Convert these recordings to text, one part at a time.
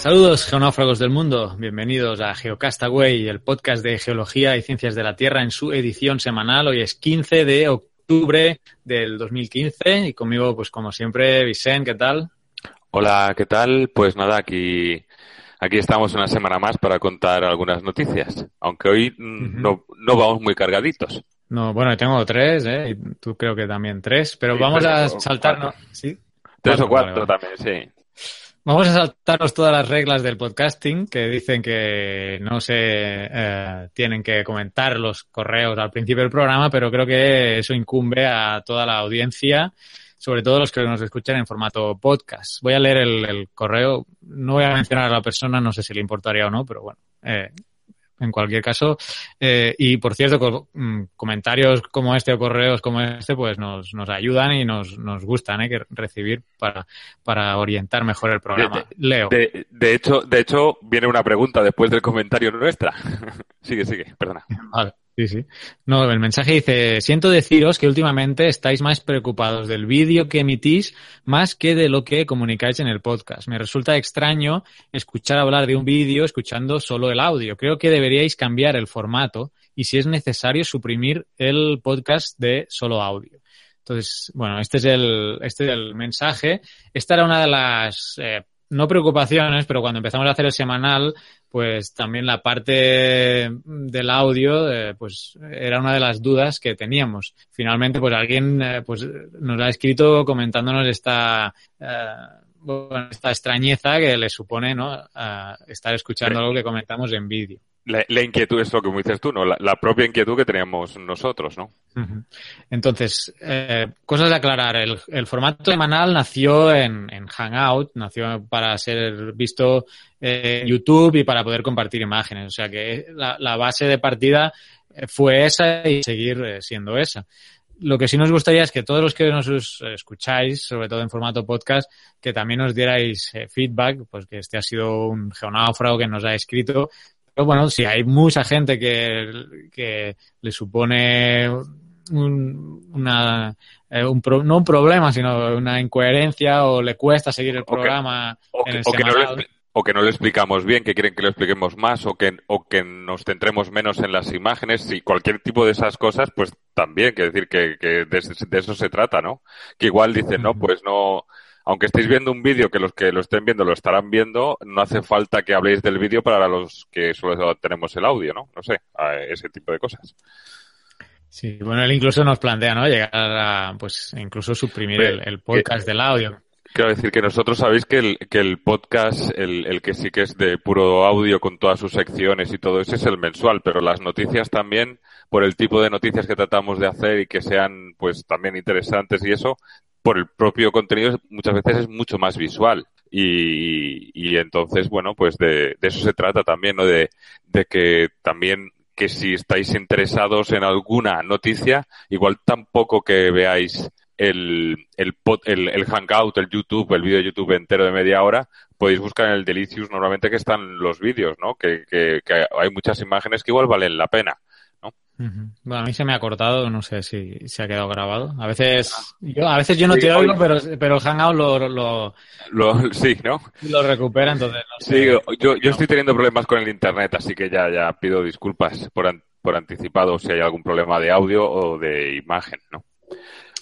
Saludos geonáufragos del mundo, bienvenidos a Geocastaway, el podcast de geología y ciencias de la Tierra en su edición semanal. Hoy es 15 de octubre del 2015 y conmigo, pues como siempre, Vicente, ¿qué tal? Hola, ¿qué tal? Pues nada, aquí, aquí estamos una semana más para contar algunas noticias, aunque hoy no, no vamos muy cargaditos. No, bueno, tengo tres, ¿eh? Y tú creo que también tres, pero vamos a saltarnos. ¿Sí? Tres o cuatro también, sí. Vamos a saltarnos todas las reglas del podcasting que dicen que no se eh, tienen que comentar los correos al principio del programa, pero creo que eso incumbe a toda la audiencia, sobre todo los que nos escuchan en formato podcast. Voy a leer el, correo, no voy a mencionar a la persona, no sé si le importaría o no, pero bueno, eh, en cualquier caso. Eh, y por cierto, mm, comentarios como este o correos como este, pues nos, nos ayudan y nos, nos gustan ¿eh? que recibir para, para orientar mejor el programa. Leo. De, de, hecho, de hecho, viene una pregunta después del comentario nuestra. sigue, sigue, perdona. Vale. Sí, sí. No, el mensaje dice, siento deciros que últimamente estáis más preocupados del vídeo que emitís más que de lo que comunicáis en el podcast. Me resulta extraño escuchar hablar de un vídeo escuchando solo el audio. Creo que deberíais cambiar el formato y si es necesario suprimir el podcast de solo audio. Entonces, bueno, este es el, este es el mensaje. Esta era una de las eh, no preocupaciones, pero cuando empezamos a hacer el semanal, pues también la parte del audio, eh, pues era una de las dudas que teníamos. Finalmente, pues alguien eh, pues nos ha escrito comentándonos esta, eh, bueno, esta extrañeza que le supone, ¿no? estar escuchando algo que comentamos en vídeo la, inquietud es lo que dices tú, ¿no? La, propia inquietud que teníamos nosotros, ¿no? Entonces, eh, cosas de aclarar. El, formato semanal nació en, Hangout, nació para ser visto en YouTube y para poder compartir imágenes. O sea que la, base de partida fue esa y seguir eh, siendo esa. Lo que sí nos gustaría es que todos los que nos escucháis, sobre todo en formato podcast, que también nos dierais eh, feedback, pues que este ha sido un geonáufrago que nos ha escrito. Pero bueno, si hay mucha gente que, que le supone un, una, eh, un no un problema, sino una incoherencia o le cuesta seguir el programa o que, no le, o que no le explicamos bien, que quieren que lo expliquemos más o que, o que nos centremos menos en las imágenes y cualquier tipo de esas cosas, pues también, que decir que, que de, de, eso se trata, ¿no? Que igual dicen, no, pues no, aunque estéis viendo un vídeo que los que lo estén viendo lo estarán viendo, no hace falta que habléis del vídeo para los que solo tenemos el audio, ¿no? No sé, ese tipo de cosas. Sí, bueno, él incluso nos plantea, ¿no? Llegar a, pues, incluso suprimir el, podcast del audio. Quiero decir que nosotros sabéis que el, que el podcast, el, el, que sí que es de puro audio con todas sus secciones y todo eso es el mensual, pero las noticias también, por el tipo de noticias que tratamos de hacer y que sean pues también interesantes y eso, por el propio contenido muchas veces es mucho más visual. Y, y entonces, bueno, pues de, de, eso se trata también, ¿no? De, de que también que si estáis interesados en alguna noticia, igual tampoco que veáis el, el, el, el Hangout, el YouTube, el vídeo de YouTube entero de media hora, podéis buscar en el Delicious normalmente que están los vídeos, ¿no? Que, que, que hay muchas imágenes que igual valen la pena. Bueno, a mí se me ha cortado, no sé si se ha quedado grabado. A veces yo, a veces yo no te oigo, pero, pero el Hangout lo, lo, lo, sí, ¿no? Lo recupera, entonces no sé. Sí, yo, yo estoy teniendo problemas con el internet, así que ya, ya pido disculpas por, por anticipado si hay algún problema de audio o de imagen, ¿no?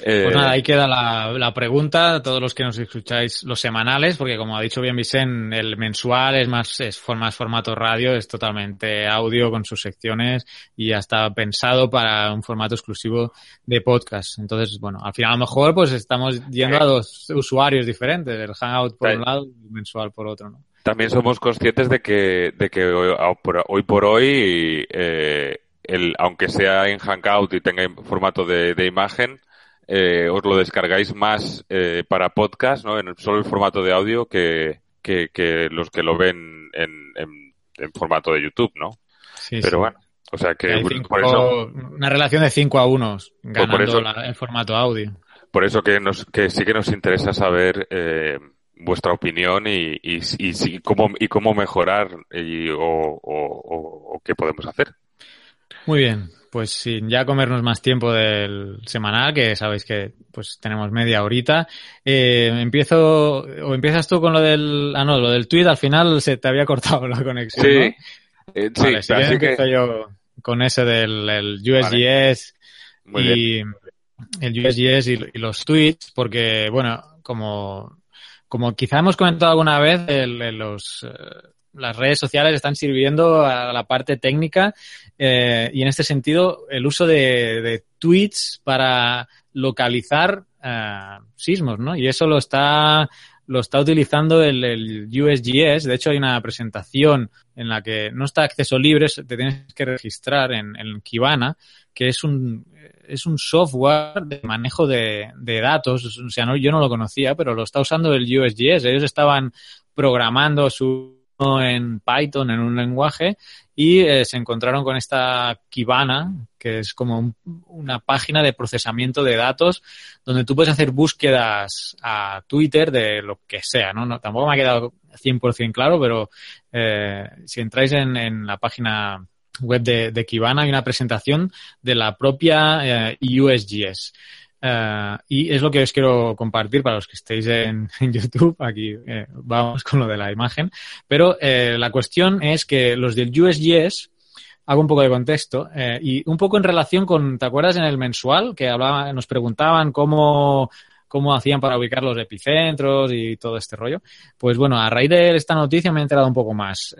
Pues nada, ahí queda la, la, pregunta, todos los que nos escucháis los semanales, porque como ha dicho bien Vicente, el mensual es más, es más formato radio, es totalmente audio con sus secciones y ya está pensado para un formato exclusivo de podcast. Entonces, bueno, al final a lo mejor pues estamos yendo a dos usuarios diferentes, el Hangout por un lado y el mensual por otro, ¿no? También somos conscientes de que, de que hoy, hoy por hoy, eh, el, aunque sea en Hangout y tenga formato de, de imagen, eh, os lo descargáis más eh, para podcast, ¿no? En solo el formato de audio que, que, que los que lo ven en, en, en formato de YouTube, ¿no? Sí, Pero sí. bueno, o sea que por eso, Una relación de 5 a 1 ganando por eso- la- el formato audio. por eso que nos, que sí que nos interesa saber eh, vuestra opinión y, y, y, cómo, y cómo mejorar y, o, o, o- o qué podemos hacer. Muy bien, pues sin ya comernos más tiempo del semanal, que sabéis que pues tenemos media horita, eh, empiezo, o empiezas tú con lo del, ah no, lo del tweet, al final se te había cortado la conexión, Sí, ¿no? eh, sí, Vale, si así que empiezo yo con ese del el USGS y el USGS y, y los tweets, porque, bueno, como, como quizá hemos comentado alguna vez, el- el- los, eh, las redes sociales están sirviendo a la parte técnica eh, y en este sentido el uso de, de tweets para localizar eh, sismos, ¿no? Y eso lo está lo está utilizando el, el USGS. De hecho, hay una presentación en la que no está acceso libre, te tienes que registrar en, en Kibana, que es un, es un software de manejo de, de datos. O sea, no, yo no lo conocía, pero lo está usando el USGS. Ellos estaban programando su en Python, en un lenguaje, y eh, se encontraron con esta Kibana, que es como un- una página de procesamiento de datos donde tú puedes hacer búsquedas a Twitter de lo que sea, ¿no? tampoco me ha quedado 100% claro, pero eh, si entráis en, en la página web de, de Kibana hay una presentación de la propia eh, USGS. Eh, y es lo que os quiero compartir para los que estéis en, en YouTube. Aquí eh, vamos con lo de la imagen. Pero eh, la cuestión es que los del USGS, hago un poco de contexto, y un poco en relación con, ¿te acuerdas en el mensual que hablaba, nos preguntaban cómo, cómo hacían para ubicar los epicentros y todo este rollo? Pues bueno, a raíz de esta noticia me he enterado un poco más.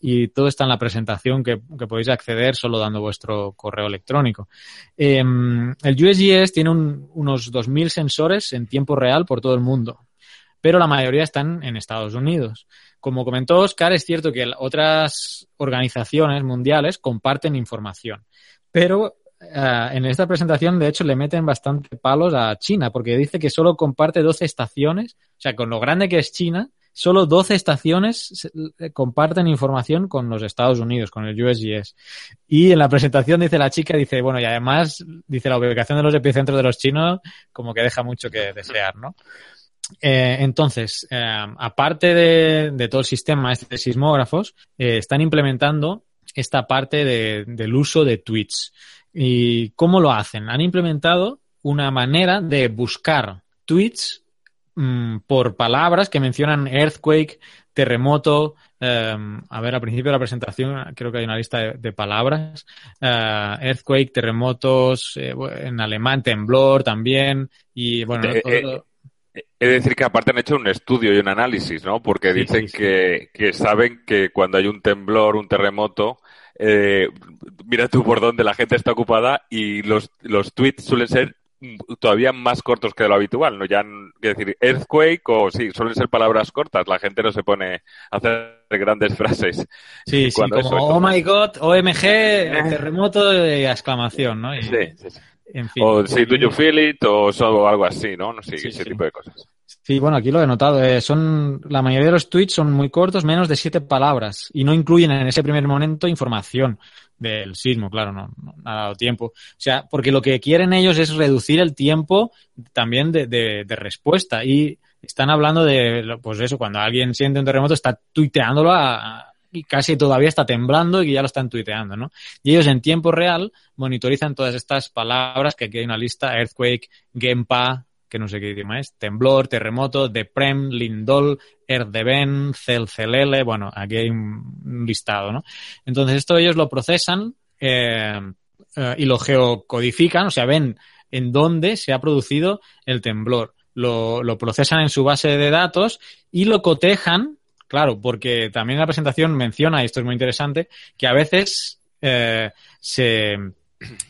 Y todo está en la presentación que, podéis acceder solo dando vuestro correo electrónico. Eh, el USGS tiene un- unos 2.000 sensores en tiempo real por todo el mundo, pero la mayoría están en Estados Unidos. Como comentó Oscar, es cierto que otras organizaciones mundiales comparten información, pero eh, en esta presentación, de hecho, le meten bastante palos a China, porque dice que solo comparte 12 estaciones, o sea, con lo grande que es China, solo 12 estaciones eh, comparten información con los Estados Unidos, con el USGS. Y en la presentación dice la chica, dice, bueno, y además, dice la ubicación de los epicentros de los chinos, como que deja mucho que desear, ¿no? Eh, entonces, eh, aparte de, todo el sistema este de sismógrafos, están implementando esta parte de- del uso de tweets. ¿Y cómo lo hacen? Han implementado una manera de buscar tweets mm, por palabras que mencionan earthquake, terremoto. eh, a ver, al principio de la presentación creo que hay una lista de, de palabras. eh, earthquake, terremotos, eh, en alemán temblor también. Y bueno, Eh, todo- Es decir, que aparte han hecho un estudio y un análisis, ¿no? Porque Sí, dicen sí, sí. Que, que saben que cuando hay un temblor, un terremoto, eh, mira tú por dónde la gente está ocupada y los, los tweets suelen ser todavía más cortos que lo habitual, ¿no? Ya, quiero decir, earthquake o sí, suelen ser palabras cortas, la gente no se pone a hacer grandes frases. Sí, sí, como eso, oh my god, OMG, terremoto y exclamación, ¿no? Y, Sí, sí, sí. En fin. O sí, do you feel it o so- algo así, ¿no? No sé, Sí, ese sí. tipo de cosas. Sí, bueno, aquí lo he notado. eh, son la mayoría de los tweets son muy cortos, menos de siete palabras, y no incluyen en ese primer momento información del sismo, claro, no, no ha dado tiempo. O sea, porque lo que quieren ellos es reducir el tiempo también de, de- de respuesta y están hablando de, pues eso, cuando alguien siente un terremoto está tuiteándolo a- y casi todavía está temblando y ya lo están tuiteando, ¿no? Y ellos en tiempo real monitorizan todas estas palabras, que aquí hay una lista, earthquake, gempa, que no sé qué idioma es, temblor, terremoto, deprem, lindol, erdeben, celcelele, bueno, aquí hay un, listado, ¿no? Entonces esto ellos lo procesan eh, eh, y lo geocodifican, o sea, ven en dónde se ha producido el temblor. Lo, lo procesan en su base de datos y lo cotejan, claro, porque también la presentación menciona, y esto es muy interesante, que a veces eh, se,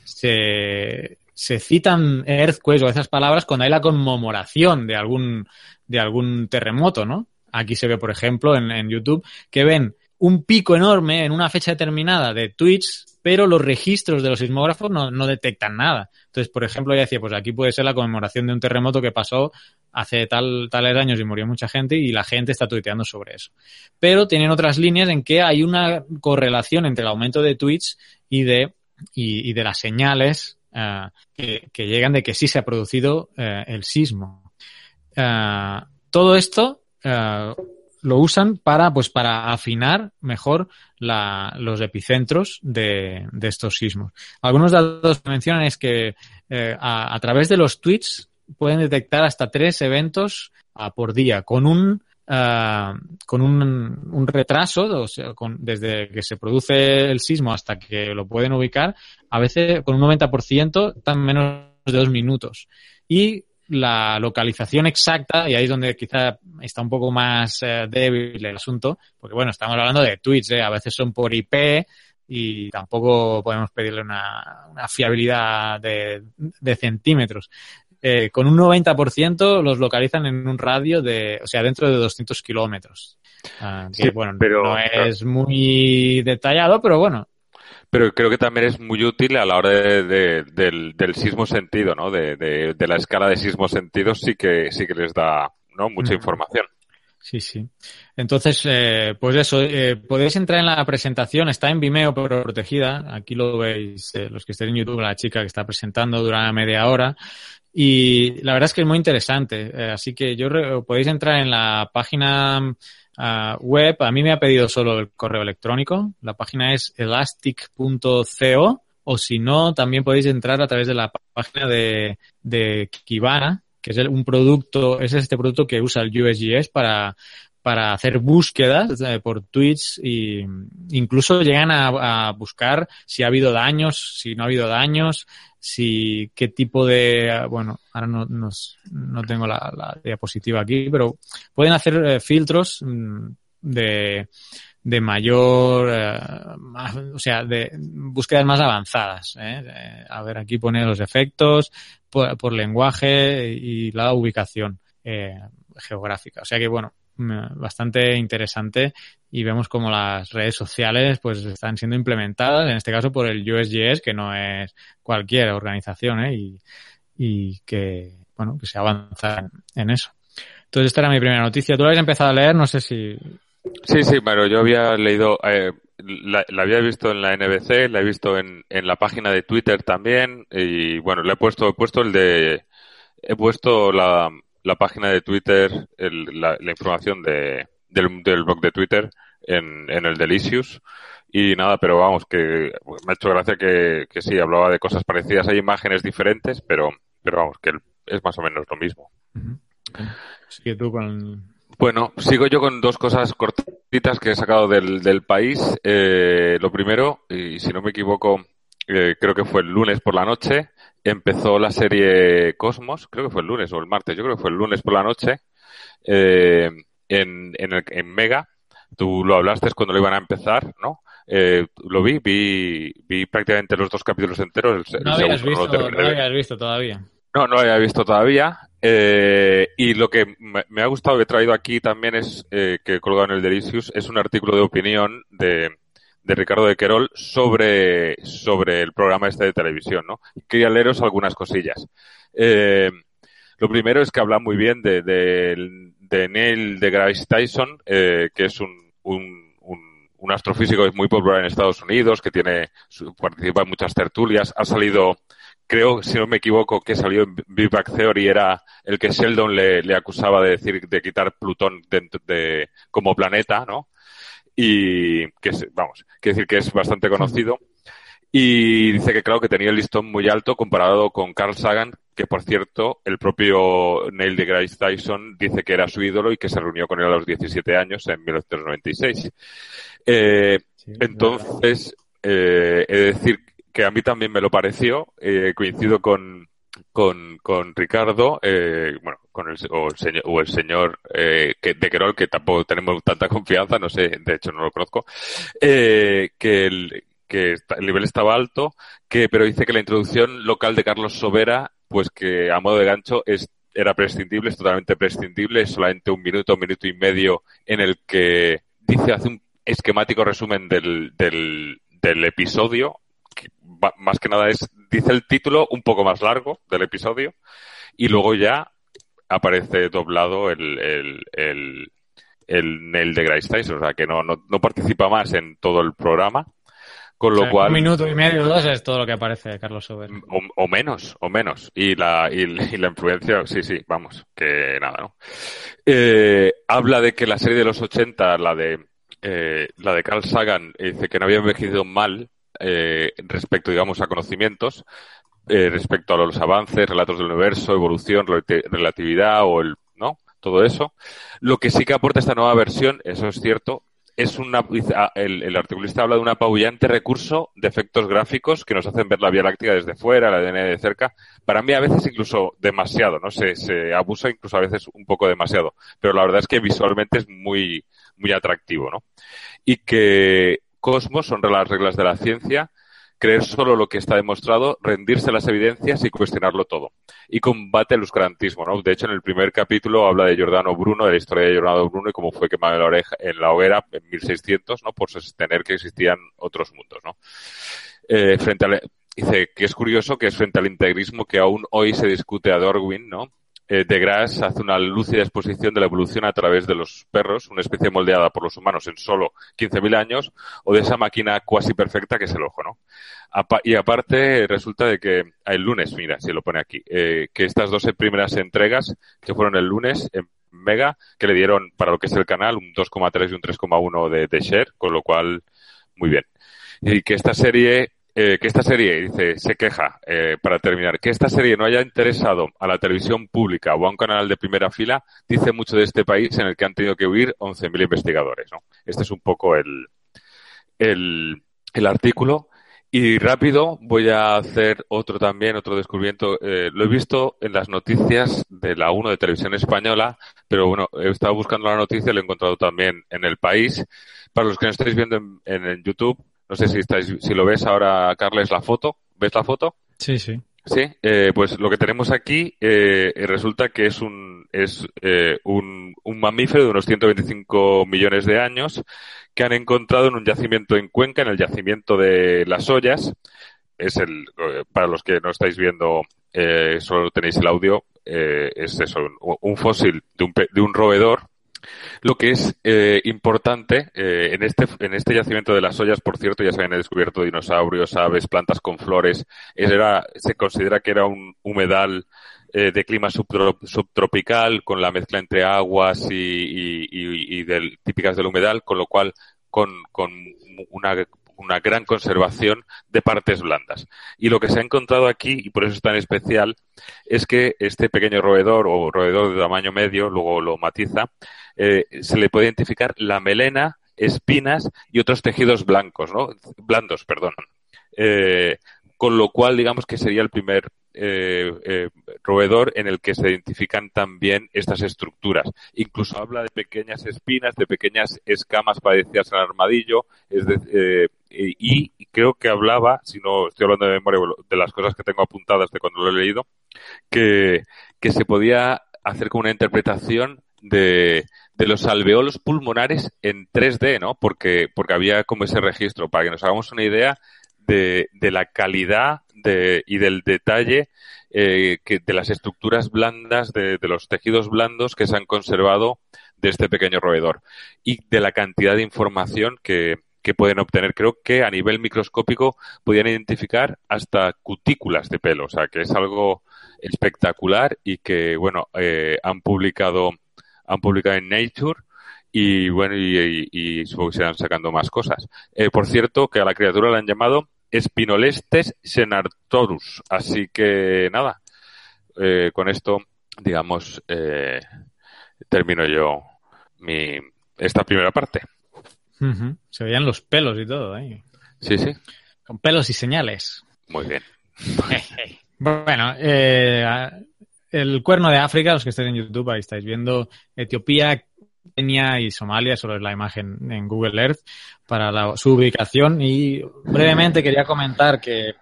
se, se citan earthquakes o esas palabras cuando hay la conmemoración de algún, de algún terremoto, ¿no? Aquí se ve, por ejemplo, en, YouTube, que ven un pico enorme en una fecha determinada de tweets pero los registros de los sismógrafos no, no detectan nada. Entonces, por ejemplo, ya decía, pues aquí puede ser la conmemoración de un terremoto que pasó hace tal, tales años y murió mucha gente y la gente está tuiteando sobre eso. Pero tienen otras líneas en que hay una correlación entre el aumento de tweets y de, y, de las señales uh, que, llegan de que sí se ha producido uh, el sismo. Uh, todo esto lo usan para, pues, para afinar mejor los epicentros de, estos sismos. Algunos datos que mencionan es que a, través de los tweets pueden detectar hasta tres eventos uh, por día con un uh, con un, un retraso, desde que se produce el sismo hasta que lo pueden ubicar, a veces con un 90% tan menos de dos minutos. Y la localización exacta, y ahí es donde quizá está un poco más eh, débil el asunto, porque bueno, estamos hablando de tweets, ¿eh? a veces son por IP y tampoco podemos pedirle una, una fiabilidad de, de centímetros eh, con un 90% los localizan en un radio de, o sea, dentro de 200 kilómetros. Sí, bueno, pero, no es muy detallado, pero bueno. Pero creo que también es muy útil a la hora de, de, del, del, sismo sentido, ¿no? De, de, la escala de sismo sentido sí que, sí que les da, ¿no? Mucha mm. información. Sí, sí. Entonces, eh, pues eso, eh, podéis entrar en la presentación, está en Vimeo pero protegida, aquí lo veis, eh, los que estén en YouTube, la chica que está presentando durante media hora, y la verdad es que es muy interesante. Eh, así que yo podéis entrar en la página uh, web. A mí me ha pedido solo el correo electrónico. La página es elastic.co o si no, también podéis entrar a través de la página de, de Kibana, que es el, un producto, es este producto que usa el USGS para, para hacer búsquedas eh, por tweets e incluso llegan a, buscar si ha habido daños, si no ha habido daños, si qué tipo de, bueno, ahora no, no, no tengo la, diapositiva aquí, pero pueden hacer eh, filtros mm, de, de mayor, eh, más, o sea, de búsquedas más avanzadas. ¿eh? A ver, aquí pone los efectos por, por lenguaje y la ubicación geográfica. O sea que, bueno, bastante interesante y vemos como las redes sociales pues están siendo implementadas, en este caso por el USGS, que no es cualquier organización, ¿eh? y, y que, bueno, que se avanza en, eso. Entonces esta era mi primera noticia. Tú la habías empezado a leer, no sé si... Sí, sí, pero yo había leído, eh, la, la, había visto en la NBC, la he visto en, en la página de Twitter también y bueno, le he puesto, he puesto el de, he puesto la, la página de Twitter, el, la, la, información de, del, del, blog de Twitter en, en el Delicious. Y nada, pero vamos, que me ha hecho gracia que, que sí, hablaba de cosas parecidas. Hay imágenes diferentes, pero, pero vamos, que es más o menos lo mismo. Sigue tú con... Bueno, sigo yo con dos cosas cortitas que he sacado del, del país. Eh, lo primero, y si no me equivoco, eh, creo que fue el lunes por la noche, empezó la serie Cosmos, creo que fue el lunes o el martes, yo creo que fue el lunes por la noche, eh, en, en, el, en Mega. Tú lo hablaste cuando lo iban a empezar, ¿no? Eh, lo vi, vi, vi prácticamente los dos capítulos enteros. El, no, el habías visto, no, no habías visto todavía. No, no lo había visto todavía. Eh, y lo que me, me, ha gustado que he traído aquí también es, eh, que he colgado en el Delicious, es un artículo de opinión de, de Ricardo de Querol sobre, sobre el programa este de televisión, ¿no? Quería leeros algunas cosillas. Eh, lo primero es que habla muy bien de, de, de Neil Tyson, eh, que es un, un, un, astrofísico muy popular en Estados Unidos, que tiene, participa en muchas tertulias, ha salido creo, si no me equivoco, que salió en Big Bang Theory era el que Sheldon le, le acusaba de decir de quitar Plutón de, de, como planeta, ¿no? Y que es, vamos, quiere decir que es bastante conocido. Y dice que claro que tenía el listón muy alto comparado con Carl Sagan, que por cierto, el propio Neil deGrasse Tyson dice que era su ídolo y que se reunió con él a los 17 años en 1996. Eh, sí, entonces, eh, he de decir que a mí también me lo pareció, eh, coincido con, con, con Ricardo, eh, bueno, con el, o el señor, o el señor eh, que, de Querol, que tampoco tenemos tanta confianza, no sé, de hecho no lo conozco, eh, que, el, que el nivel estaba alto, que, pero dice que la introducción local de Carlos Sobera, pues que a modo de gancho es, era prescindible, es totalmente prescindible, es solamente un minuto, un minuto y medio en el que dice, hace un esquemático resumen del, del, del episodio más que nada es, dice el título un poco más largo del episodio y luego ya aparece doblado el, el, el, el Neil deGrasse Tyson, o sea que no, no, no participa más en todo el programa. Con lo O sea, cual. Un minuto y medio, dos es todo lo que aparece Carlos Sober. O, o menos, o menos. Y la, y, y la influencia, sí, sí, vamos, que nada, ¿no? Eh, habla de que la serie de los 80, la de, eh, la de Carl Sagan, eh, dice que no había envejecido mal eh, respecto, digamos, a conocimientos, eh, respecto a los avances, relatos del universo, evolución, relati- relatividad o el, ¿no? Todo eso. Lo que sí que aporta esta nueva versión, eso es cierto, es una, ah, el, el articulista habla de un apabullante recurso de efectos gráficos que nos hacen ver la Vía Láctea desde fuera, la ADN de cerca. Para mí a veces incluso demasiado, ¿no? Se, se abusa incluso a veces un poco demasiado. Pero la verdad es que visualmente es muy, muy atractivo, ¿no? Y que Cosmos son las reglas de la ciencia, creer solo lo que está demostrado, rendirse a las evidencias y cuestionarlo todo. Y combate el oscurantismo, ¿no? De hecho, en el primer capítulo habla de Giordano Bruno, de la historia de Giordano Bruno y cómo fue quemado en la, oreja, en la hoguera en 1600, ¿no? Por sostener que existían otros mundos, ¿no? Eh, frente al, dice que es curioso que es frente al integrismo que aún hoy se discute a Darwin, ¿no? Eh, de hace una lúcida exposición de la evolución a través de los perros, una especie moldeada por los humanos en solo 15.000 años, o de esa máquina cuasi perfecta que es el ojo, ¿no? Y aparte, resulta de que el lunes, mira, si lo pone aquí, eh, que estas dos primeras entregas, que fueron el lunes en Mega, que le dieron para lo que es el canal un 2,3 y un 3,1 de, de share, con lo cual, muy bien. Y que esta serie, eh, que esta serie, dice, se queja, eh, para terminar, que esta serie no haya interesado a la televisión pública o a un canal de primera fila, dice mucho de este país en el que han tenido que huir 11.000 investigadores, ¿no? Este es un poco el, el, el artículo. Y rápido voy a hacer otro también, otro descubrimiento. Eh, lo he visto en las noticias de la 1 de Televisión Española, pero bueno, he estado buscando la noticia lo he encontrado también en el país. Para los que no estáis viendo en, en, en YouTube, no sé si estáis, si lo ves ahora, Carles, la foto. ¿Ves la foto? Sí, sí. Sí, eh, pues lo que tenemos aquí eh, resulta que es un es eh, un, un mamífero de unos 125 millones de años que han encontrado en un yacimiento en Cuenca, en el yacimiento de las ollas. Es el eh, para los que no estáis viendo eh, solo tenéis el audio eh, es eso un, un fósil de un, de un roedor lo que es eh, importante eh, en este en este yacimiento de las ollas, por cierto, ya se habían descubierto dinosaurios, aves, plantas con flores. Era, se considera que era un humedal eh, de clima subtro- subtropical con la mezcla entre aguas y, típicas del humedal, con lo cual con, con una una gran conservación de partes blandas. Y lo que se ha encontrado aquí, y por eso es tan especial, es que este pequeño roedor o roedor de tamaño medio, luego lo matiza, eh, se le puede identificar la melena, espinas y otros tejidos blancos, ¿no? Blandos, perdón. Eh, con lo cual, digamos que sería el primer eh, eh, roedor en el que se identifican también estas estructuras. Incluso habla de pequeñas espinas, de pequeñas escamas parecidas al armadillo, es de, y, y, creo que hablaba, si no estoy hablando de memoria, de las cosas que tengo apuntadas de cuando lo he leído, que, que se podía hacer con una interpretación de, de los alveolos pulmonares en 3D, ¿no? Porque, porque había como ese registro, para que nos hagamos una idea de, de la calidad de, y del detalle eh, que, de las estructuras blandas, de, de, los tejidos blandos que se han conservado de este pequeño roedor y de la cantidad de información que, que pueden obtener. Creo que a nivel microscópico podían identificar hasta cutículas de pelo, o sea que es algo espectacular y que, bueno, eh, han publicado, han publicado en Nature y bueno, y, supongo que se irán sacando más cosas. Eh, por cierto, que a la criatura la han llamado Spinolestes senartorus. Así que nada, eh, con esto, digamos, eh, termino yo mi esta primera parte. Uh -huh. Se veían los pelos y todo ahí. Sí, sí. Con pelos y señales. Muy bien. bueno, eh, el cuerno de África, los que estáis en YouTube, ahí estáis viendo Etiopía, Kenia y Somalia, solo es la imagen en Google Earth para la, su ubicación. Y brevemente quería comentar que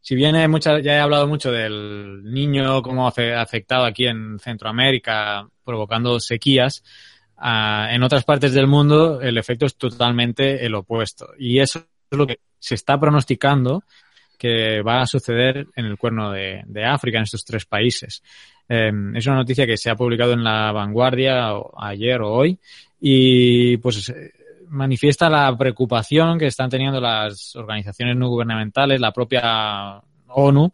si bien mucha, ya he hablado mucho del niño, cómo ha afectado aquí en Centroamérica, provocando sequías, en otras partes del mundo el efecto es totalmente el opuesto. Y eso es lo que se está pronosticando que va a suceder en el cuerno de, África, en estos tres países. Em, es una noticia que se ha publicado en la vanguardia ayer o hoy y pues manifiesta la preocupación que están teniendo las organizaciones no gubernamentales, la propia ONU,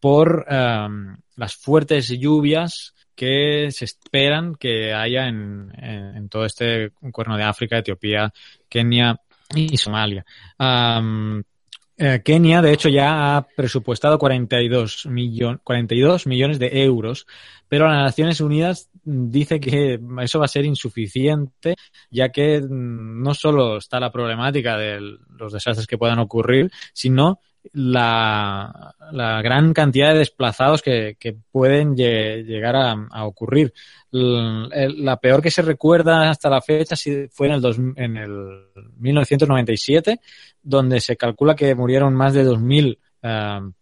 por em, las fuertes lluvias que se esperan que haya en, todo este cuerno de África, Etiopía, Kenia y Somalia. Eh, Kenia, de hecho, ya ha presupuestado 42, 42 millones de euros, pero las Naciones Unidas dice que eso va a ser insuficiente, ya que no solo está la problemática de los desastres que puedan ocurrir, sino la, la gran cantidad de desplazados que, pueden llegar a, ocurrir. la peor que se recuerda hasta la fecha fue en el, en el 1997, donde se calcula que murieron más de 2.000 uh,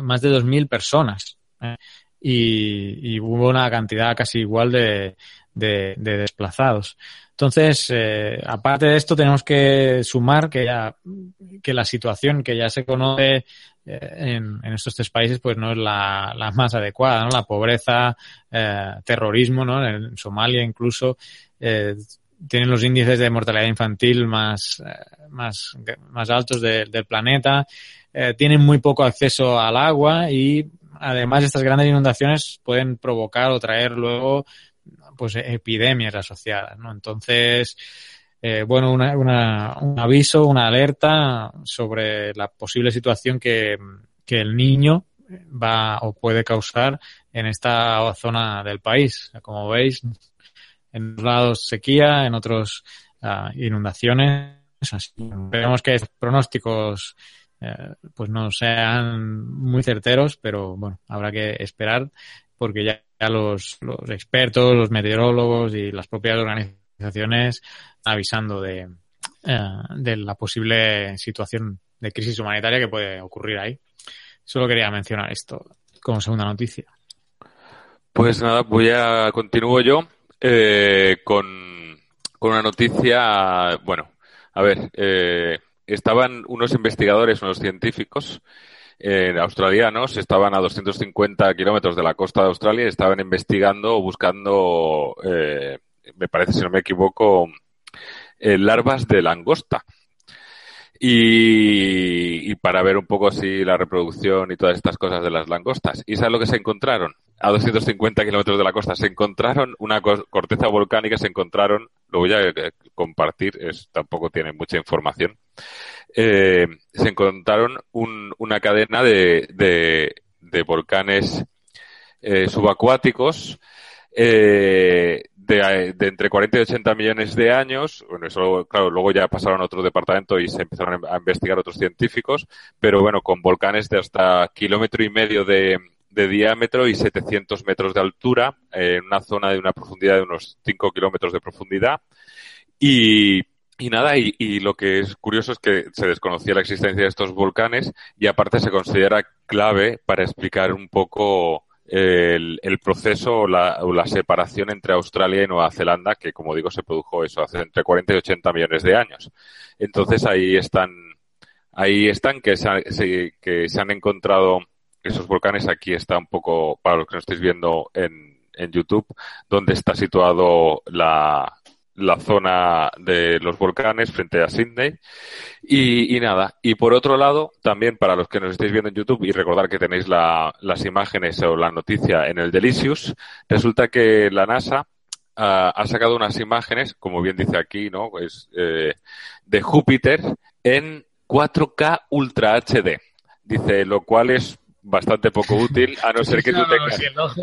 más de 2.000 personas. ¿eh? Y, y, hubo una cantidad casi igual de desplazados. Entonces, eh, aparte de esto, tenemos que sumar que ya que la situación que ya se conoce eh, en, estos tres países, pues no es la, más adecuada, ¿no? La pobreza, eh, terrorismo, ¿no? En Somalia incluso eh, tienen los índices de mortalidad infantil más eh, más altos de, del planeta, tienen muy poco acceso al agua y además estas grandes inundaciones pueden provocar o traer luego pues epidemias asociadas, ¿no? Entonces, eh, bueno, una, una, un aviso, una alerta sobre la posible situación que, que el niño va o puede causar en esta zona del país. Como veis, en unos lados sequía, en otros uh, inundaciones. Así. Esperemos que pronósticos eh, pues no sean muy certeros, pero bueno, habrá que esperar porque ya los, expertos, los meteorólogos y las propias organizaciones avisando de, eh, de la posible situación de crisis humanitaria que puede ocurrir ahí. Solo quería mencionar esto como segunda noticia. Pues nada, voy a continúo yo eh, con, con una noticia. Bueno, a ver, eh, estaban unos investigadores, unos científicos eh, australianos estaban a 250 kilómetros de la costa de Australia y estaban investigando o buscando, eh, me parece, si no me equivoco, eh, larvas de langosta. Y, y, para ver un poco así la reproducción y todas estas cosas de las langostas. ¿Y sabes lo que se encontraron? A 250 kilómetros de la costa se encontraron una corteza volcánica, se encontraron, lo voy a compartir, es, tampoco tiene mucha información, eh, se encontraron un, una cadena de, volcanes eh, subacuáticos eh, de, entre 40 y 80 millones de años. Bueno, eso, claro, luego ya pasaron a otro departamento y se empezaron a investigar otros científicos, pero bueno, con volcanes de hasta kilómetro y medio de, de diámetro y 700 metros de altura, en una zona de una profundidad de unos 5 kilómetros de profundidad. Y, y nada, y, y, lo que es curioso es que se desconocía la existencia de estos volcanes y aparte se considera clave para explicar un poco el, proceso o la, o la, separación entre Australia y Nueva Zelanda, que como digo se produjo eso hace entre 40 y 80 millones de años. Entonces ahí están, ahí están que se, que se han encontrado esos volcanes. Aquí está un poco, para los que no estéis viendo en, en YouTube, donde está situado la, la zona de los volcanes frente a Sydney. Y, y, nada, y por otro lado, también para los que nos estéis viendo en YouTube y recordar que tenéis la, las imágenes o la noticia en el Delicious, resulta que la NASA uh, ha sacado unas imágenes, como bien dice aquí, ¿no? Pues, eh, de Júpiter en 4K Ultra HD. Dice, lo cual es bastante poco útil, a no ser que tú tengas... Ojo...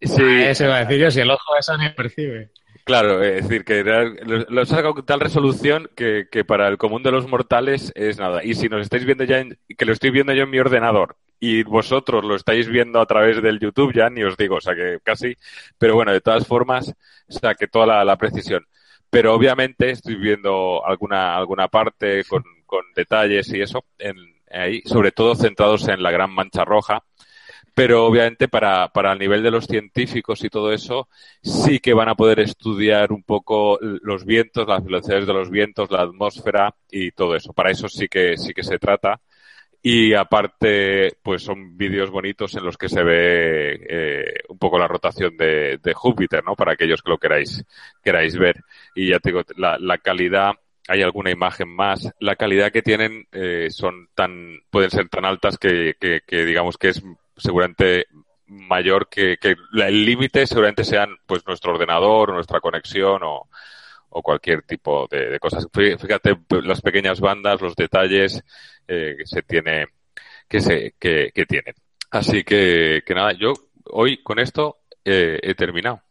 Sí. Ah, va a decir yo, si el ojo eso ni percibe. Claro, es decir, que lo, saca con tal resolución que, para el común de los mortales es nada. Y si nos estáis viendo ya, en, que lo estoy viendo yo en mi ordenador y vosotros lo estáis viendo a través del YouTube, ya ni os digo, o sea que casi. Pero bueno, de todas formas, o sea que toda la, la precisión. Pero obviamente estoy viendo alguna, alguna parte con, con detalles y eso en, ahí, sobre todo centrados en la gran mancha roja pero obviamente para, para el nivel de los científicos y todo eso, sí que van a poder estudiar un poco los vientos, las velocidades de los vientos, la atmósfera y todo eso. Para eso sí que, sí que se trata. Y aparte, pues son vídeos bonitos en los que se ve eh, un poco la rotación de, de, Júpiter, ¿no? Para aquellos que lo queráis, queráis ver. Y ya te digo, la, la calidad, hay alguna imagen más. La calidad que tienen eh, son tan, pueden ser tan altas que, que, que digamos que es seguramente mayor que, que el límite seguramente sean pues nuestro ordenador, nuestra conexión o, o cualquier tipo de, de, cosas. Fíjate las pequeñas bandas, los detalles eh, que se tiene, que se, que, que tienen. Así que, que nada, yo hoy con esto eh, he terminado.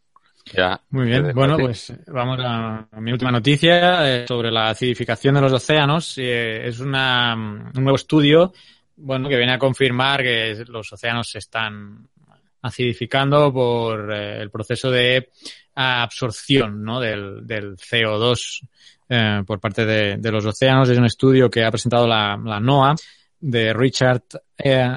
Ya Muy bien, bueno, pues vamos a, a mi última noticia eh, sobre la acidificación de los océanos. Eh, es una, un nuevo estudio bueno, que viene a confirmar que los océanos se están acidificando por eh, el proceso de absorción ¿no? del, del CO2 eh, por parte de, los océanos. Es un estudio que ha presentado la, la NOAA de Richard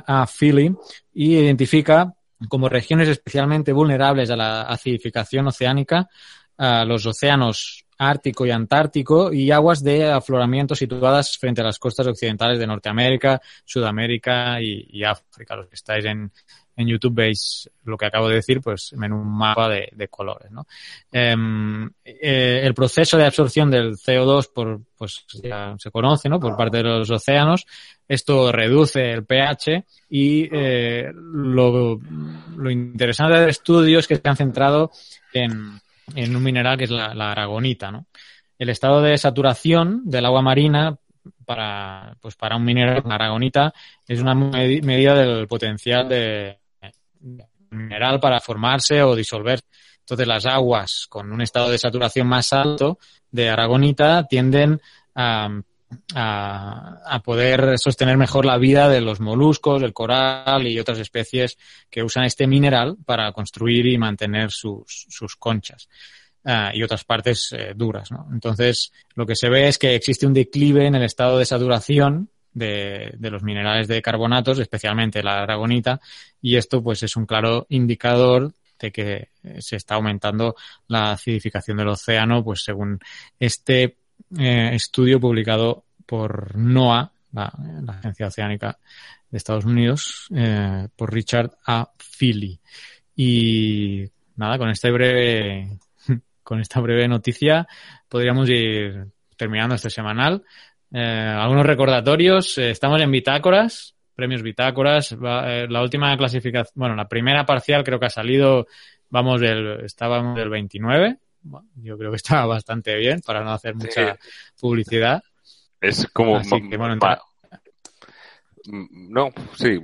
A. Philly y identifica como regiones especialmente vulnerables a la acidificación oceánica a los océanos Ártico y Antártico y aguas de afloramiento situadas frente a las costas occidentales de Norteamérica, Sudamérica y, África. Los que estáis en, en YouTube veis lo que acabo de decir, pues en un mapa de, colores. ¿no? Eh, eh, el proceso de absorción del CO2 por, pues ya se conoce ¿no? por parte de los océanos. Esto reduce el pH y eh, lo, lo, interesante del estudio es que se han centrado en, en un mineral que es la, aragonita. ¿no? El estado de saturación del agua marina para, pues para un mineral, la aragonita, es una medida del potencial de, mineral para formarse o disolver. Entonces las aguas con un estado de saturación más alto de aragonita tienden a, a, a, poder sostener mejor la vida de los moluscos, el coral y otras especies que usan este mineral para construir y mantener sus, sus conchas. Uh, y otras partes eh, duras. ¿no? Entonces, lo que se ve es que existe un declive en el estado de saturación de, de, los minerales de carbonatos, especialmente la aragonita, y esto pues es un claro indicador de que se está aumentando la acidificación del océano, pues según este eh, estudio publicado por NOAA, la, Agencia Oceánica de Estados Unidos, eh, por Richard A. Philly. Y nada, con este breve, con esta breve noticia podríamos ir terminando este semanal. Eh, algunos recordatorios. Eh, estamos en bitácoras, premios bitácoras. Eh, la última clasificación, bueno, la primera parcial creo que ha salido, vamos del, estábamos del 29. Yo creo que está bastante bien para no hacer mucha sí. publicidad. Es como. Así que, bueno, entra... No, sí.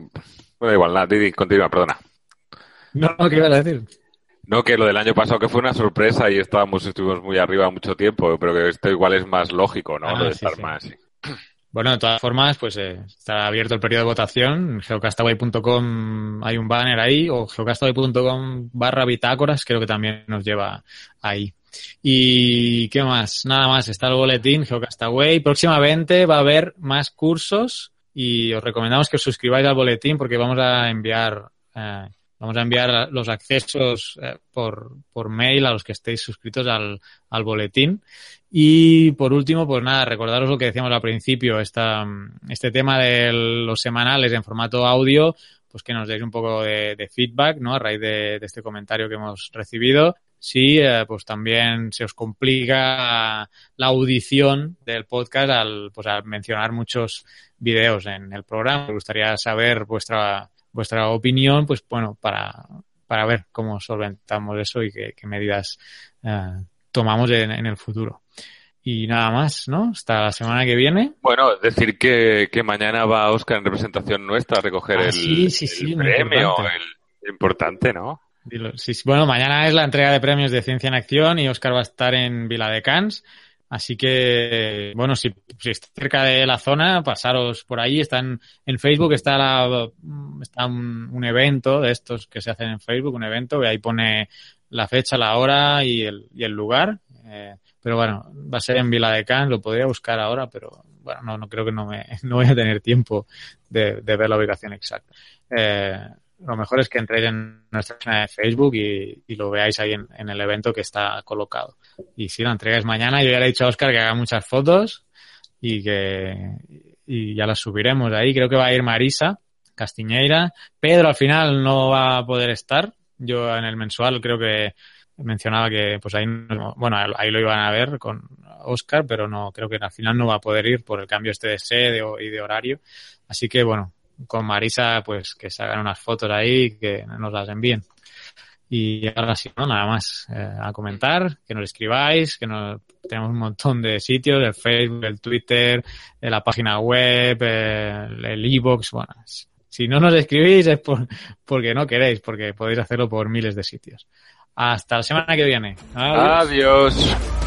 Bueno, igual, nada, Didi, continúa, perdona. No, ¿qué iba a decir? No, que lo del año pasado que fue una sorpresa y estábamos, estuvimos muy arriba mucho tiempo, pero que esto igual es más lógico, ¿no? Ah, lo de sí, estar sí. más. Bueno, de todas formas, pues eh, está abierto el periodo de votación. Geocastaway.com hay un banner ahí, o geocastaway.com barra bitácoras, creo que también nos lleva ahí. Y qué más, nada más, está el boletín Geocastaway. Próximamente va a haber más cursos y os recomendamos que os suscribáis al boletín porque vamos a enviar eh, Vamos a enviar los accesos eh, por, por mail a los que estéis suscritos al, al, boletín. Y por último, pues nada, recordaros lo que decíamos al principio, esta, este tema de los semanales en formato audio, pues que nos deis un poco de, feedback, ¿no? A raíz de, este comentario que hemos recibido. Sí, eh, pues también se os complica la audición del podcast al, pues al mencionar muchos videos en el programa. Me gustaría saber vuestra vuestra opinión, pues bueno, para, para ver cómo solventamos eso y qué, qué medidas eh, tomamos en, en, el futuro. Y nada más, ¿no? Hasta la semana que viene. Bueno, decir que, que mañana va Oscar en representación nuestra a recoger ah, el, sí, sí, sí, el premio. Importante. El, importante, ¿no? Sí, bueno, mañana es la entrega de premios de Ciencia en Acción y Oscar va a estar en Vila de Cans. Así que, bueno, si, si está cerca de la zona, pasaros por ahí. Está en, Facebook, está, la, está un, un, evento de estos que se hacen en Facebook, un evento, y ahí pone la fecha, la hora y el, y el lugar. Eh, pero bueno, va a ser en Vila de Cans, lo podría buscar ahora, pero bueno, no, no creo que no, me, no voy a tener tiempo de, ver la ubicación exacta. Eh, lo mejor es que entréis en nuestra página de Facebook y, lo veáis ahí en, el evento que está colocado. Y si la entregáis mañana, yo ya le he dicho a Oscar que haga muchas fotos y que, y ya las subiremos ahí. Creo que va a ir Marisa Castiñeira. Pedro al final no va a poder estar. Yo en el mensual creo que mencionaba que pues ahí bueno ahí lo iban a ver con Oscar pero no creo que al final no va a poder ir por el cambio este de sede y de horario así que bueno con Marisa pues que se hagan unas fotos ahí que nos las envíen y ahora sí, no, nada más eh, a comentar, que nos escribáis, que nos, tenemos un montón de sitios, el Facebook, el Twitter, la página web, el e-box, bueno, si no nos escribís es por, porque no queréis, porque podéis hacerlo por miles de sitios. Hasta la semana que viene. Adiós.